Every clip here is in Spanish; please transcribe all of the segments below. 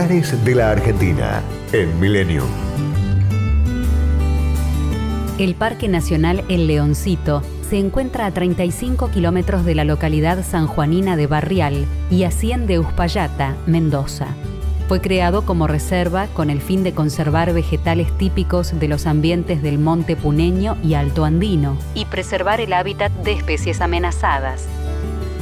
De la Argentina en Milenio. El Parque Nacional El Leoncito se encuentra a 35 kilómetros de la localidad sanjuanina de Barrial y a 100 de Uspallata, Mendoza. Fue creado como reserva con el fin de conservar vegetales típicos de los ambientes del monte puneño y alto andino y preservar el hábitat de especies amenazadas.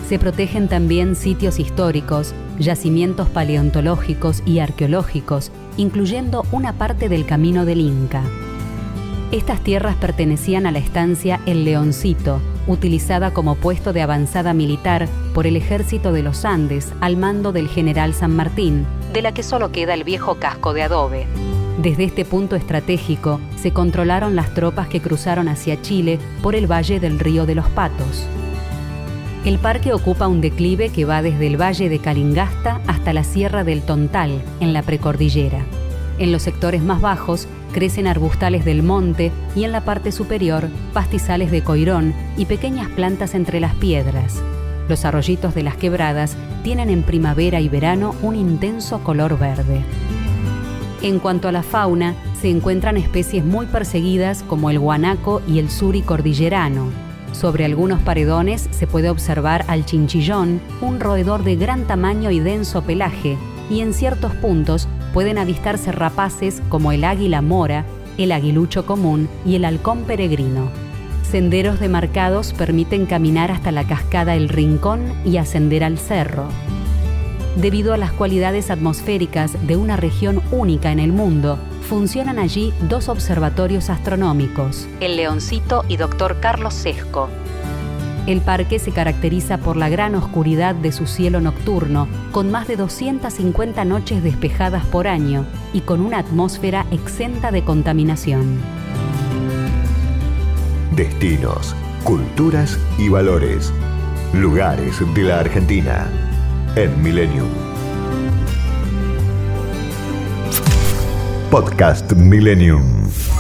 Se protegen también sitios históricos, yacimientos paleontológicos y arqueológicos, incluyendo una parte del Camino del Inca. Estas tierras pertenecían a la estancia El Leoncito, utilizada como puesto de avanzada militar por el ejército de los Andes al mando del general San Martín, de la que solo queda el viejo casco de adobe. Desde este punto estratégico se controlaron las tropas que cruzaron hacia Chile por el valle del río de los Patos. El parque ocupa un declive que va desde el valle de Calingasta hasta la sierra del Tontal, en la precordillera. En los sectores más bajos crecen arbustales del monte y en la parte superior pastizales de coirón y pequeñas plantas entre las piedras. Los arroyitos de las quebradas tienen en primavera y verano un intenso color verde. En cuanto a la fauna, se encuentran especies muy perseguidas como el guanaco y el suri cordillerano. Sobre algunos paredones se puede observar al chinchillón, un roedor de gran tamaño y denso pelaje, y en ciertos puntos pueden avistarse rapaces como el águila mora, el aguilucho común y el halcón peregrino. Senderos demarcados permiten caminar hasta la cascada El Rincón y ascender al cerro. Debido a las cualidades atmosféricas de una región única en el mundo, funcionan allí dos observatorios astronómicos, el Leoncito y Dr. Carlos Sesco. El parque se caracteriza por la gran oscuridad de su cielo nocturno, con más de 250 noches despejadas por año y con una atmósfera exenta de contaminación. Destinos, culturas y valores. Lugares de la Argentina en Millennium. Podcast Millennium.